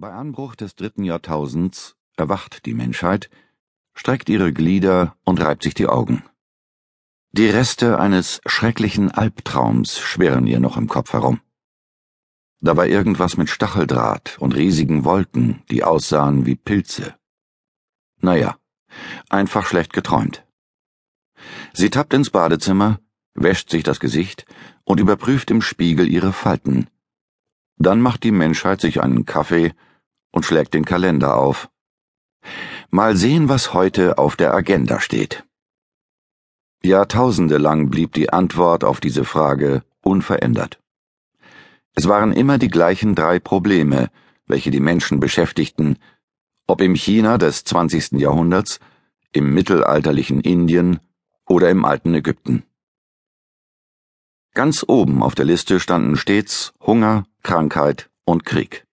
Bei Anbruch des dritten Jahrtausends erwacht die Menschheit, streckt ihre Glieder und reibt sich die Augen. Die Reste eines schrecklichen Albtraums schwirren ihr noch im Kopf herum. Da war irgendwas mit Stacheldraht und riesigen Wolken, die aussahen wie Pilze. Naja, einfach schlecht geträumt. Sie tappt ins Badezimmer, wäscht sich das Gesicht und überprüft im Spiegel ihre Falten. Dann macht die Menschheit sich einen Kaffee und schlägt den Kalender auf. Mal sehen, was heute auf der Agenda steht. Jahrtausende lang blieb die Antwort auf diese Frage unverändert. Es waren immer die gleichen drei Probleme, welche die Menschen beschäftigten, ob im China des 20. Jahrhunderts, im mittelalterlichen Indien oder im alten Ägypten. Ganz oben auf der Liste standen stets Hunger, Krankheit und Krieg.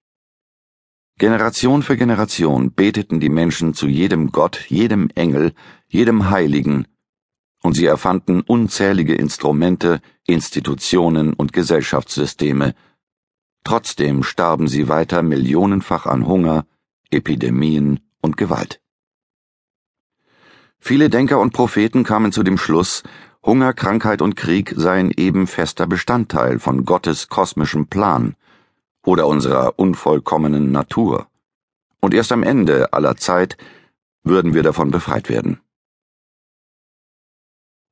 Generation für Generation beteten die Menschen zu jedem Gott, jedem Engel, jedem Heiligen, und sie erfanden unzählige Instrumente, Institutionen und Gesellschaftssysteme. Trotzdem starben sie weiter millionenfach an Hunger, Epidemien und Gewalt. Viele Denker und Propheten kamen zu dem Schluss, Hunger, Krankheit und Krieg seien eben fester Bestandteil von Gottes kosmischem Plan, oder unserer unvollkommenen Natur. Und erst am Ende aller Zeit würden wir davon befreit werden.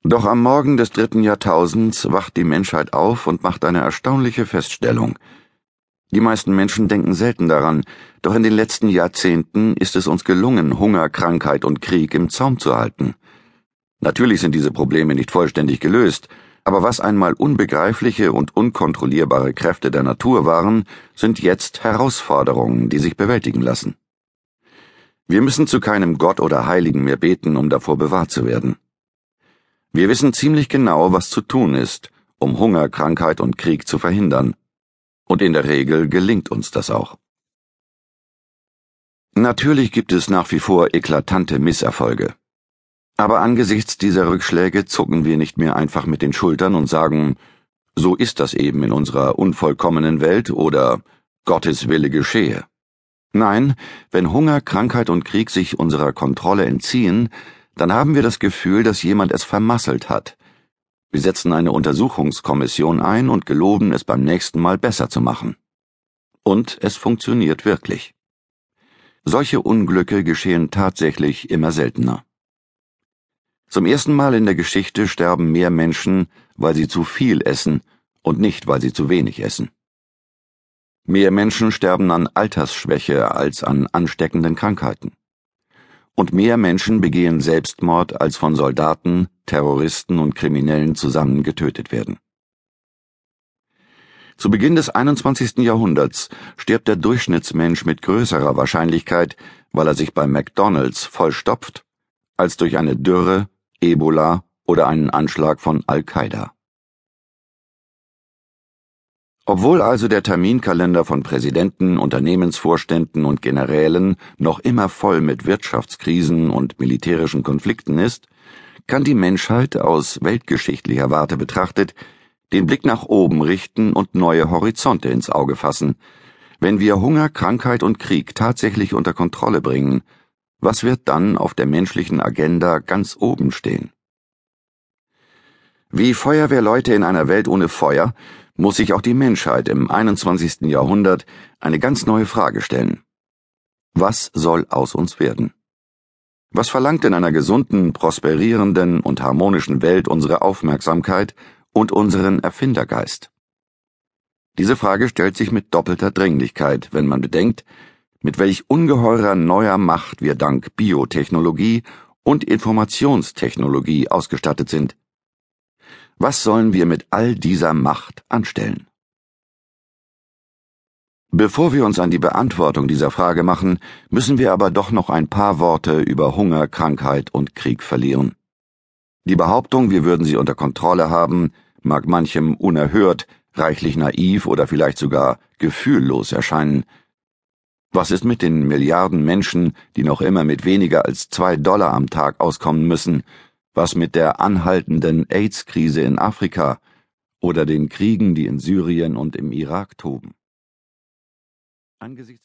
Doch am Morgen des dritten Jahrtausends wacht die Menschheit auf und macht eine erstaunliche Feststellung. Die meisten Menschen denken selten daran, doch in den letzten Jahrzehnten ist es uns gelungen, Hunger, Krankheit und Krieg im Zaum zu halten. Natürlich sind diese Probleme nicht vollständig gelöst, aber was einmal unbegreifliche und unkontrollierbare Kräfte der Natur waren, sind jetzt Herausforderungen, die sich bewältigen lassen. Wir müssen zu keinem Gott oder Heiligen mehr beten, um davor bewahrt zu werden. Wir wissen ziemlich genau, was zu tun ist, um Hunger, Krankheit und Krieg zu verhindern. Und in der Regel gelingt uns das auch. Natürlich gibt es nach wie vor eklatante Misserfolge. Aber angesichts dieser Rückschläge zucken wir nicht mehr einfach mit den Schultern und sagen, so ist das eben in unserer unvollkommenen Welt oder Gottes Wille geschehe. Nein, wenn Hunger, Krankheit und Krieg sich unserer Kontrolle entziehen, dann haben wir das Gefühl, dass jemand es vermasselt hat. Wir setzen eine Untersuchungskommission ein und geloben, es beim nächsten Mal besser zu machen. Und es funktioniert wirklich. Solche Unglücke geschehen tatsächlich immer seltener. Zum ersten Mal in der Geschichte sterben mehr Menschen, weil sie zu viel essen und nicht, weil sie zu wenig essen. Mehr Menschen sterben an Altersschwäche als an ansteckenden Krankheiten. Und mehr Menschen begehen Selbstmord, als von Soldaten, Terroristen und Kriminellen zusammen getötet werden. Zu Beginn des 21. Jahrhunderts stirbt der Durchschnittsmensch mit größerer Wahrscheinlichkeit, weil er sich bei McDonalds vollstopft, als durch eine Dürre, Ebola oder einen Anschlag von Al-Qaida. Obwohl also der Terminkalender von Präsidenten, Unternehmensvorständen und Generälen noch immer voll mit Wirtschaftskrisen und militärischen Konflikten ist, kann die Menschheit aus weltgeschichtlicher Warte betrachtet den Blick nach oben richten und neue Horizonte ins Auge fassen. Wenn wir Hunger, Krankheit und Krieg tatsächlich unter Kontrolle bringen, was wird dann auf der menschlichen Agenda ganz oben stehen? Wie Feuerwehrleute in einer Welt ohne Feuer muss sich auch die Menschheit im 21. Jahrhundert eine ganz neue Frage stellen. Was soll aus uns werden? Was verlangt in einer gesunden, prosperierenden und harmonischen Welt unsere Aufmerksamkeit und unseren Erfindergeist? Diese Frage stellt sich mit doppelter Dringlichkeit, wenn man bedenkt, mit welch ungeheurer neuer Macht wir dank Biotechnologie und Informationstechnologie ausgestattet sind. Was sollen wir mit all dieser Macht anstellen? Bevor wir uns an die Beantwortung dieser Frage machen, müssen wir aber doch noch ein paar Worte über Hunger, Krankheit und Krieg verlieren. Die Behauptung, wir würden sie unter Kontrolle haben, mag manchem unerhört, reichlich naiv oder vielleicht sogar gefühllos erscheinen, was ist mit den Milliarden Menschen, die noch immer mit weniger als zwei Dollar am Tag auskommen müssen? Was mit der anhaltenden AIDS-Krise in Afrika oder den Kriegen, die in Syrien und im Irak toben? Angesichts